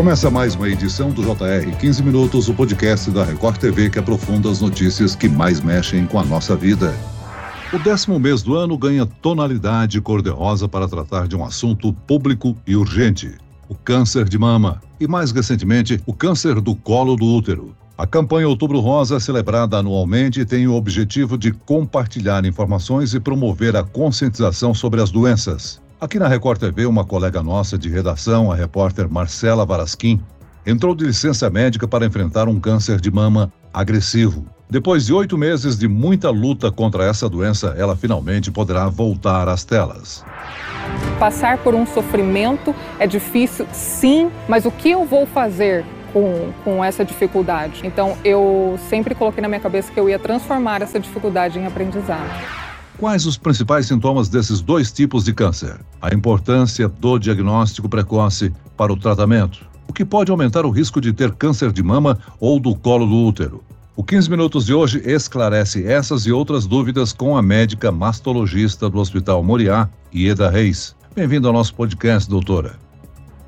Começa mais uma edição do JR 15 Minutos, o podcast da Record TV que aprofunda as notícias que mais mexem com a nossa vida. O décimo mês do ano ganha tonalidade cor-de-rosa para tratar de um assunto público e urgente: o câncer de mama e, mais recentemente, o câncer do colo do útero. A campanha Outubro Rosa, celebrada anualmente, tem o objetivo de compartilhar informações e promover a conscientização sobre as doenças. Aqui na Record TV, uma colega nossa de redação, a repórter Marcela Varasquim, entrou de licença médica para enfrentar um câncer de mama agressivo. Depois de oito meses de muita luta contra essa doença, ela finalmente poderá voltar às telas. Passar por um sofrimento é difícil, sim, mas o que eu vou fazer com, com essa dificuldade? Então, eu sempre coloquei na minha cabeça que eu ia transformar essa dificuldade em aprendizado. Quais os principais sintomas desses dois tipos de câncer? A importância do diagnóstico precoce para o tratamento. O que pode aumentar o risco de ter câncer de mama ou do colo do útero? O 15 Minutos de hoje esclarece essas e outras dúvidas com a médica mastologista do Hospital Moriá, Ieda Reis. Bem-vindo ao nosso podcast, doutora.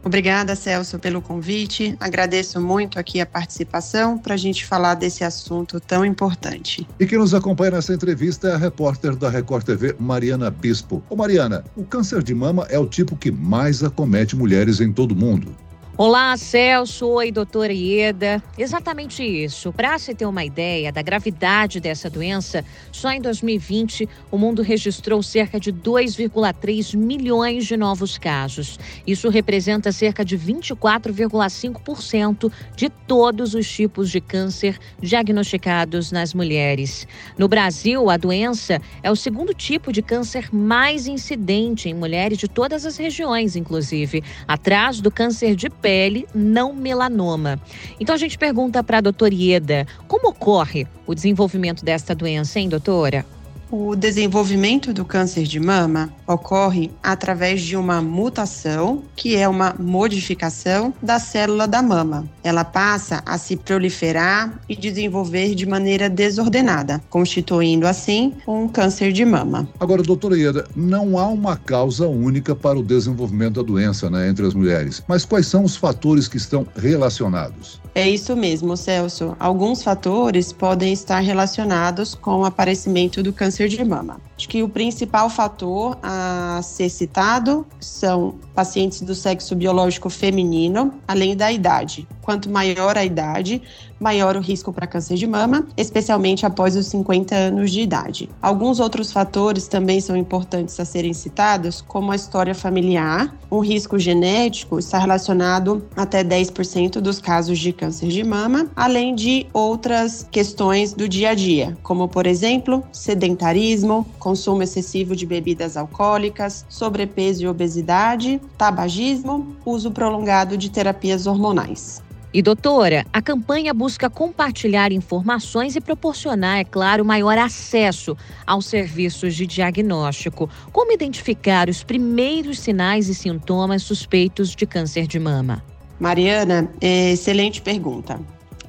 Obrigada, Celso, pelo convite. Agradeço muito aqui a participação para a gente falar desse assunto tão importante. E quem nos acompanha nessa entrevista é a repórter da Record TV, Mariana Bispo. Ô Mariana, o câncer de mama é o tipo que mais acomete mulheres em todo o mundo. Olá, Celso. Oi, doutora Ieda. Exatamente isso. Para se ter uma ideia da gravidade dessa doença, só em 2020 o mundo registrou cerca de 2,3 milhões de novos casos. Isso representa cerca de 24,5% de todos os tipos de câncer diagnosticados nas mulheres. No Brasil, a doença é o segundo tipo de câncer mais incidente em mulheres de todas as regiões, inclusive, atrás do câncer de pele não melanoma. Então a gente pergunta para a doutora Ieda, como ocorre o desenvolvimento desta doença, hein, doutora? O desenvolvimento do câncer de mama ocorre através de uma mutação, que é uma modificação da célula da mama. Ela passa a se proliferar e desenvolver de maneira desordenada, constituindo assim um câncer de mama. Agora, doutora Ieda, não há uma causa única para o desenvolvimento da doença né, entre as mulheres, mas quais são os fatores que estão relacionados? É isso mesmo, Celso. Alguns fatores podem estar relacionados com o aparecimento do câncer de mama. Acho que o principal fator a ser citado são pacientes do sexo biológico feminino, além da idade. Quanto maior a idade, maior o risco para câncer de mama, especialmente após os 50 anos de idade. Alguns outros fatores também são importantes a serem citados, como a história familiar. Um risco genético está relacionado até 10% dos casos de câncer de mama, além de outras questões do dia a dia, como por exemplo, sedentarismo, consumo excessivo de bebidas alcoólicas, sobrepeso e obesidade, tabagismo, uso prolongado de terapias hormonais. E doutora, a campanha busca compartilhar informações e proporcionar, é claro, maior acesso aos serviços de diagnóstico. Como identificar os primeiros sinais e sintomas suspeitos de câncer de mama? Mariana, excelente pergunta.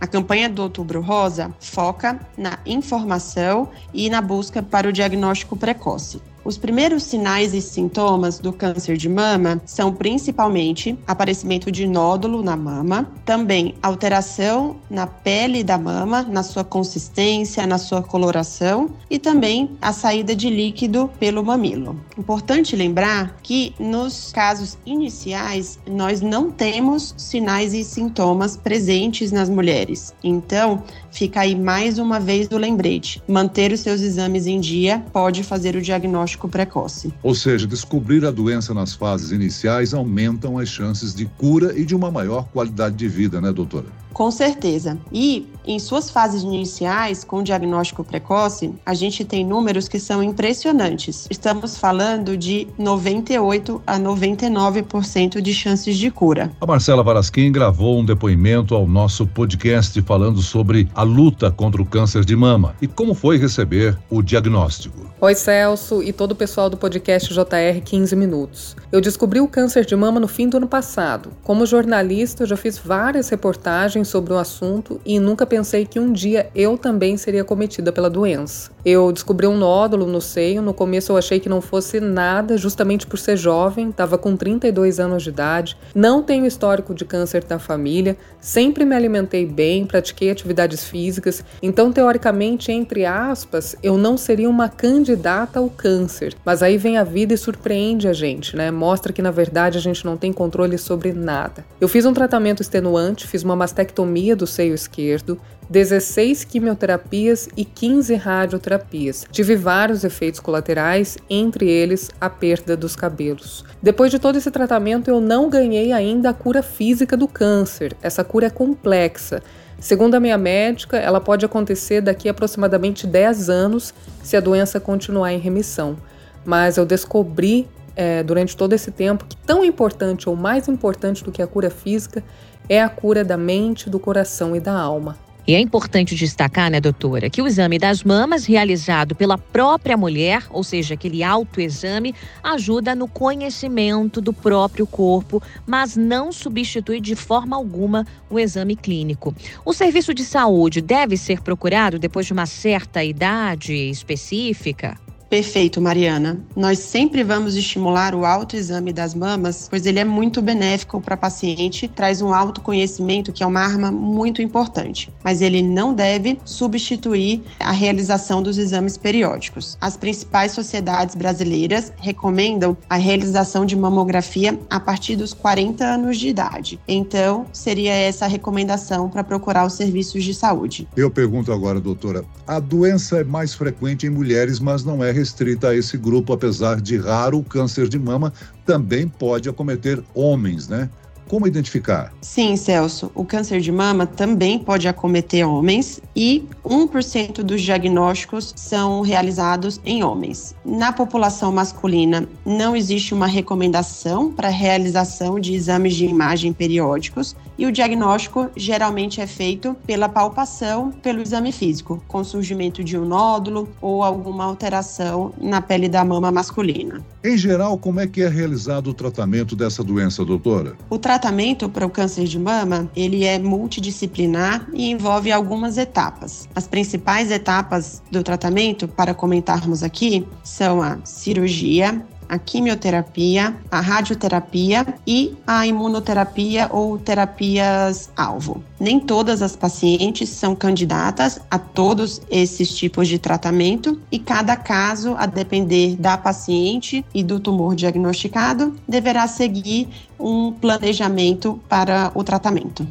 A campanha do Outubro Rosa foca na informação e na busca para o diagnóstico precoce. Os primeiros sinais e sintomas do câncer de mama são principalmente aparecimento de nódulo na mama, também alteração na pele da mama, na sua consistência, na sua coloração e também a saída de líquido pelo mamilo. Importante lembrar que nos casos iniciais nós não temos sinais e sintomas presentes nas mulheres. Então, fica aí mais uma vez o lembrete: manter os seus exames em dia pode fazer o diagnóstico diagnóstico precoce. Ou seja, descobrir a doença nas fases iniciais aumentam as chances de cura e de uma maior qualidade de vida, né, doutora? Com certeza. E em suas fases iniciais, com diagnóstico precoce, a gente tem números que são impressionantes. Estamos falando de 98 a 99% de chances de cura. A Marcela Varasquim gravou um depoimento ao nosso podcast falando sobre a luta contra o câncer de mama e como foi receber o diagnóstico. Oi, Celso e todo o pessoal do podcast JR 15 Minutos. Eu descobri o câncer de mama no fim do ano passado. Como jornalista, eu já fiz várias reportagens sobre o assunto e nunca pensei que um dia eu também seria cometida pela doença. Eu descobri um nódulo no seio, no começo eu achei que não fosse nada, justamente por ser jovem, estava com 32 anos de idade, não tenho histórico de câncer na família, sempre me alimentei bem, pratiquei atividades físicas, então teoricamente, entre aspas, eu não seria uma candidata ao câncer. Mas aí vem a vida e surpreende a gente, né? Mostra que na verdade a gente não tem controle sobre nada. Eu fiz um tratamento extenuante, fiz uma mastectomia do seio esquerdo, 16 quimioterapias e 15 radioterapias. Tive vários efeitos colaterais, entre eles a perda dos cabelos. Depois de todo esse tratamento, eu não ganhei ainda a cura física do câncer. Essa cura é complexa. Segundo a minha médica, ela pode acontecer daqui a aproximadamente 10 anos se a doença continuar em remissão. Mas eu descobri é, durante todo esse tempo que tão importante ou mais importante do que a cura física é a cura da mente, do coração e da alma. E é importante destacar, né, doutora, que o exame das mamas realizado pela própria mulher, ou seja, aquele autoexame, ajuda no conhecimento do próprio corpo, mas não substitui de forma alguma o exame clínico. O serviço de saúde deve ser procurado depois de uma certa idade específica? Perfeito, Mariana. Nós sempre vamos estimular o autoexame das mamas, pois ele é muito benéfico para a paciente, traz um autoconhecimento que é uma arma muito importante, mas ele não deve substituir a realização dos exames periódicos. As principais sociedades brasileiras recomendam a realização de mamografia a partir dos 40 anos de idade. Então, seria essa a recomendação para procurar os serviços de saúde. Eu pergunto agora, doutora, a doença é mais frequente em mulheres, mas não é restrita a esse grupo, apesar de raro, o câncer de mama também pode acometer homens, né? Como identificar? Sim, Celso. O câncer de mama também pode acometer homens e 1% dos diagnósticos são realizados em homens. Na população masculina, não existe uma recomendação para realização de exames de imagem periódicos e o diagnóstico geralmente é feito pela palpação, pelo exame físico, com surgimento de um nódulo ou alguma alteração na pele da mama masculina. Em geral, como é que é realizado o tratamento dessa doença, doutora? O tratamento para o câncer de mama, ele é multidisciplinar e envolve algumas etapas. As principais etapas do tratamento, para comentarmos aqui, são a cirurgia, a quimioterapia, a radioterapia e a imunoterapia ou terapias-alvo. Nem todas as pacientes são candidatas a todos esses tipos de tratamento e cada caso, a depender da paciente e do tumor diagnosticado, deverá seguir um planejamento para o tratamento.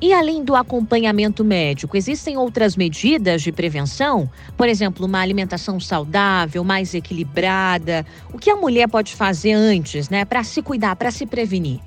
E além do acompanhamento médico, existem outras medidas de prevenção? Por exemplo, uma alimentação saudável, mais equilibrada. O que a mulher pode fazer antes, né, para se cuidar, para se prevenir?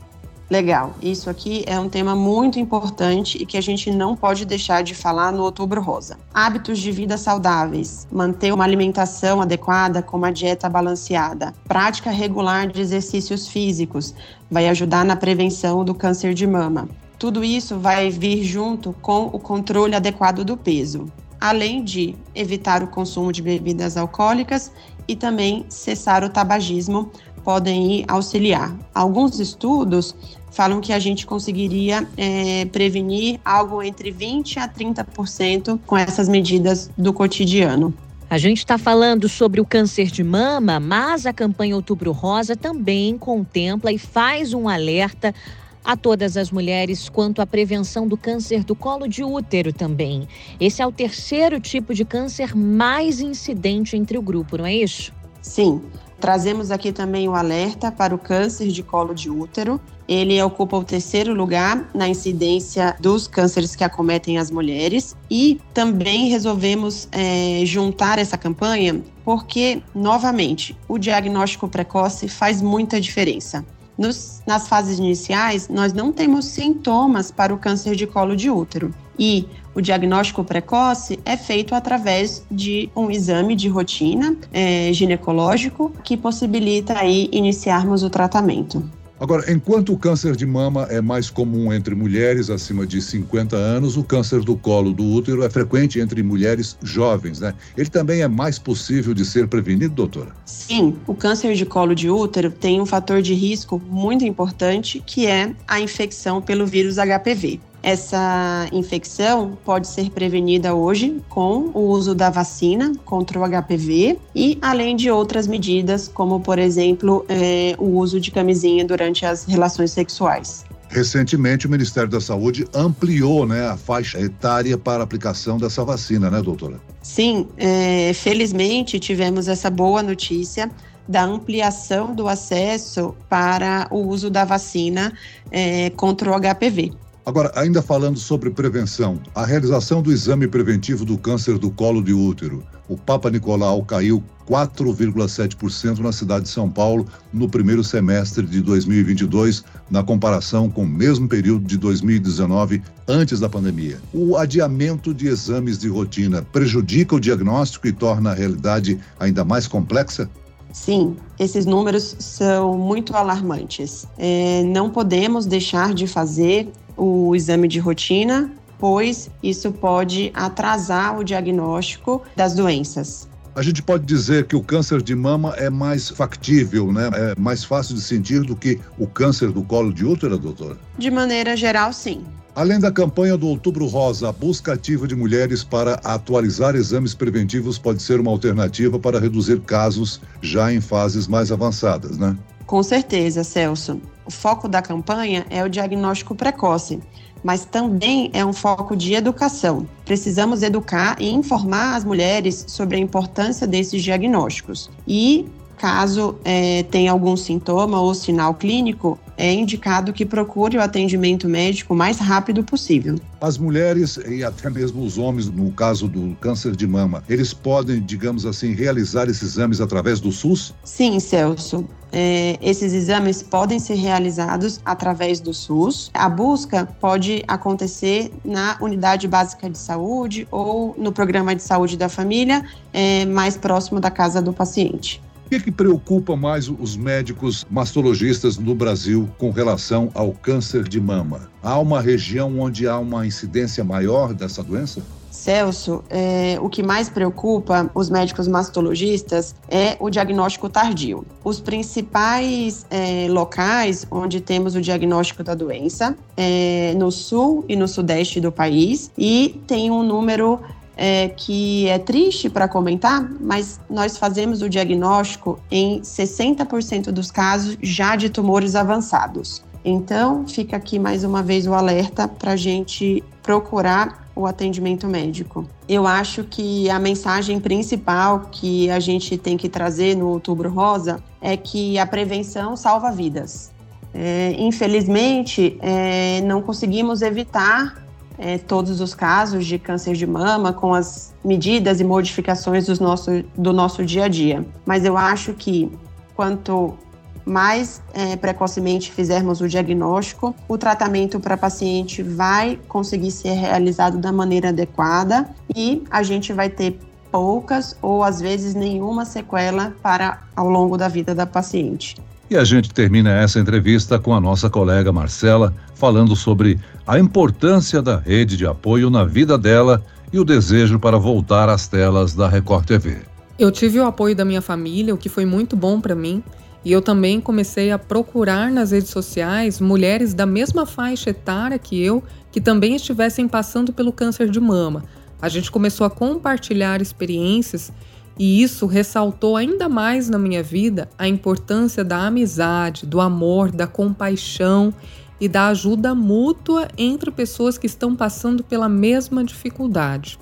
Legal, isso aqui é um tema muito importante e que a gente não pode deixar de falar no Outubro Rosa. Hábitos de vida saudáveis, manter uma alimentação adequada com uma dieta balanceada, prática regular de exercícios físicos, vai ajudar na prevenção do câncer de mama. Tudo isso vai vir junto com o controle adequado do peso, além de evitar o consumo de bebidas alcoólicas e também cessar o tabagismo, podem auxiliar. Alguns estudos falam que a gente conseguiria é, prevenir algo entre 20% a 30% com essas medidas do cotidiano. A gente está falando sobre o câncer de mama, mas a campanha Outubro Rosa também contempla e faz um alerta a todas as mulheres quanto à prevenção do câncer do colo de útero também. Esse é o terceiro tipo de câncer mais incidente entre o grupo, não é isso? Sim. Trazemos aqui também o alerta para o câncer de colo de útero. Ele ocupa o terceiro lugar na incidência dos cânceres que acometem as mulheres. E também resolvemos é, juntar essa campanha porque, novamente, o diagnóstico precoce faz muita diferença. Nos, nas fases iniciais, nós não temos sintomas para o câncer de colo de útero. E o diagnóstico precoce é feito através de um exame de rotina é, ginecológico que possibilita aí iniciarmos o tratamento. Agora, enquanto o câncer de mama é mais comum entre mulheres acima de 50 anos, o câncer do colo do útero é frequente entre mulheres jovens, né? Ele também é mais possível de ser prevenido, doutora? Sim, o câncer de colo de útero tem um fator de risco muito importante, que é a infecção pelo vírus HPV. Essa infecção pode ser prevenida hoje com o uso da vacina contra o HPV e além de outras medidas, como por exemplo é, o uso de camisinha durante as relações sexuais. Recentemente, o Ministério da Saúde ampliou né, a faixa etária para aplicação dessa vacina, né, doutora? Sim, é, felizmente tivemos essa boa notícia da ampliação do acesso para o uso da vacina é, contra o HPV. Agora, ainda falando sobre prevenção, a realização do exame preventivo do câncer do colo de útero. O Papa Nicolau caiu 4,7% na cidade de São Paulo no primeiro semestre de 2022, na comparação com o mesmo período de 2019, antes da pandemia. O adiamento de exames de rotina prejudica o diagnóstico e torna a realidade ainda mais complexa? Sim, esses números são muito alarmantes. É, não podemos deixar de fazer o exame de rotina, pois isso pode atrasar o diagnóstico das doenças. A gente pode dizer que o câncer de mama é mais factível, né? É mais fácil de sentir do que o câncer do colo de útero, doutora? De maneira geral, sim. Além da campanha do Outubro Rosa, a busca ativa de mulheres para atualizar exames preventivos pode ser uma alternativa para reduzir casos já em fases mais avançadas, né? Com certeza, Celso. O foco da campanha é o diagnóstico precoce, mas também é um foco de educação. Precisamos educar e informar as mulheres sobre a importância desses diagnósticos. E caso é, tenha algum sintoma ou sinal clínico, é indicado que procure o atendimento médico o mais rápido possível. As mulheres e até mesmo os homens, no caso do câncer de mama, eles podem, digamos assim, realizar esses exames através do SUS? Sim, Celso. É, esses exames podem ser realizados através do SUS. A busca pode acontecer na unidade básica de saúde ou no programa de saúde da família, é, mais próximo da casa do paciente que, que preocupa mais os médicos mastologistas no Brasil com relação ao câncer de mama? Há uma região onde há uma incidência maior dessa doença? Celso, é, o que mais preocupa os médicos mastologistas é o diagnóstico tardio. Os principais é, locais onde temos o diagnóstico da doença é no sul e no sudeste do país e tem um número é, que é triste para comentar, mas nós fazemos o diagnóstico em 60% dos casos já de tumores avançados. Então, fica aqui mais uma vez o alerta para a gente procurar o atendimento médico. Eu acho que a mensagem principal que a gente tem que trazer no Outubro Rosa é que a prevenção salva vidas. É, infelizmente, é, não conseguimos evitar é, todos os casos de câncer de mama com as medidas e modificações do nosso, do nosso dia a dia. Mas eu acho que quanto mais é, precocemente fizermos o diagnóstico, o tratamento para paciente vai conseguir ser realizado da maneira adequada e a gente vai ter poucas ou às vezes nenhuma sequela para ao longo da vida da paciente. E a gente termina essa entrevista com a nossa colega Marcela falando sobre a importância da rede de apoio na vida dela e o desejo para voltar às telas da Record TV. Eu tive o apoio da minha família, o que foi muito bom para mim. E eu também comecei a procurar nas redes sociais mulheres da mesma faixa etária que eu, que também estivessem passando pelo câncer de mama. A gente começou a compartilhar experiências e isso ressaltou ainda mais na minha vida a importância da amizade, do amor, da compaixão e da ajuda mútua entre pessoas que estão passando pela mesma dificuldade.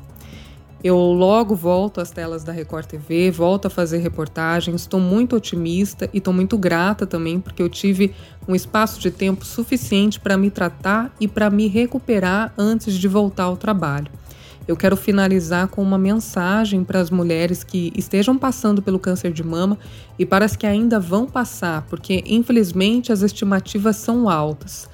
Eu logo volto às telas da Record TV, volto a fazer reportagens, estou muito otimista e estou muito grata também porque eu tive um espaço de tempo suficiente para me tratar e para me recuperar antes de voltar ao trabalho. Eu quero finalizar com uma mensagem para as mulheres que estejam passando pelo câncer de mama e para as que ainda vão passar, porque infelizmente as estimativas são altas.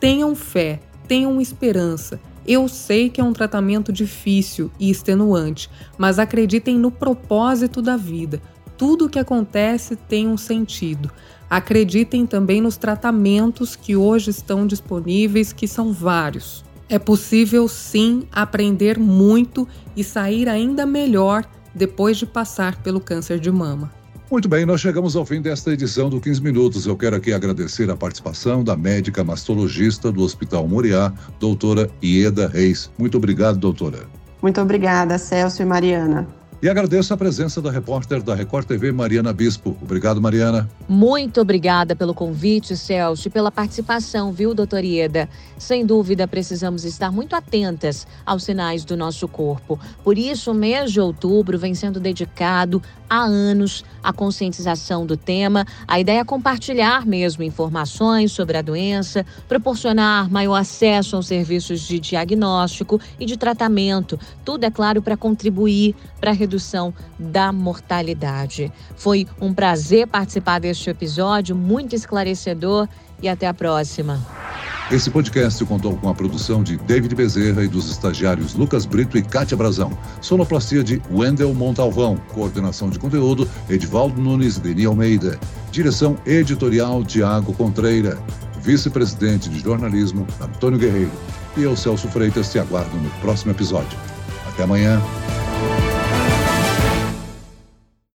Tenham fé, tenham esperança. Eu sei que é um tratamento difícil e extenuante, mas acreditem no propósito da vida tudo o que acontece tem um sentido. Acreditem também nos tratamentos que hoje estão disponíveis, que são vários. É possível sim aprender muito e sair ainda melhor depois de passar pelo câncer de mama. Muito bem, nós chegamos ao fim desta edição do 15 Minutos. Eu quero aqui agradecer a participação da médica mastologista do Hospital Moriá, doutora Ieda Reis. Muito obrigado, doutora. Muito obrigada, Celso e Mariana. E agradeço a presença da repórter da Record TV, Mariana Bispo. Obrigado, Mariana. Muito obrigada pelo convite, Celso, e pela participação, viu, doutor Ieda? Sem dúvida, precisamos estar muito atentas aos sinais do nosso corpo. Por isso, o mês de outubro vem sendo dedicado há anos à conscientização do tema. A ideia é compartilhar mesmo informações sobre a doença, proporcionar maior acesso aos serviços de diagnóstico e de tratamento. Tudo, é claro, para contribuir para a redução da mortalidade. Foi um prazer participar deste episódio, muito esclarecedor e até a próxima. Esse podcast contou com a produção de David Bezerra e dos estagiários Lucas Brito e Kátia Brazão. Sonoplastia de Wendel Montalvão. Coordenação de conteúdo Edvaldo Nunes e Deni Almeida. Direção editorial Tiago Contreira. Vice-presidente de jornalismo Antônio Guerreiro. E eu, Celso Freitas, te aguardo no próximo episódio. Até amanhã.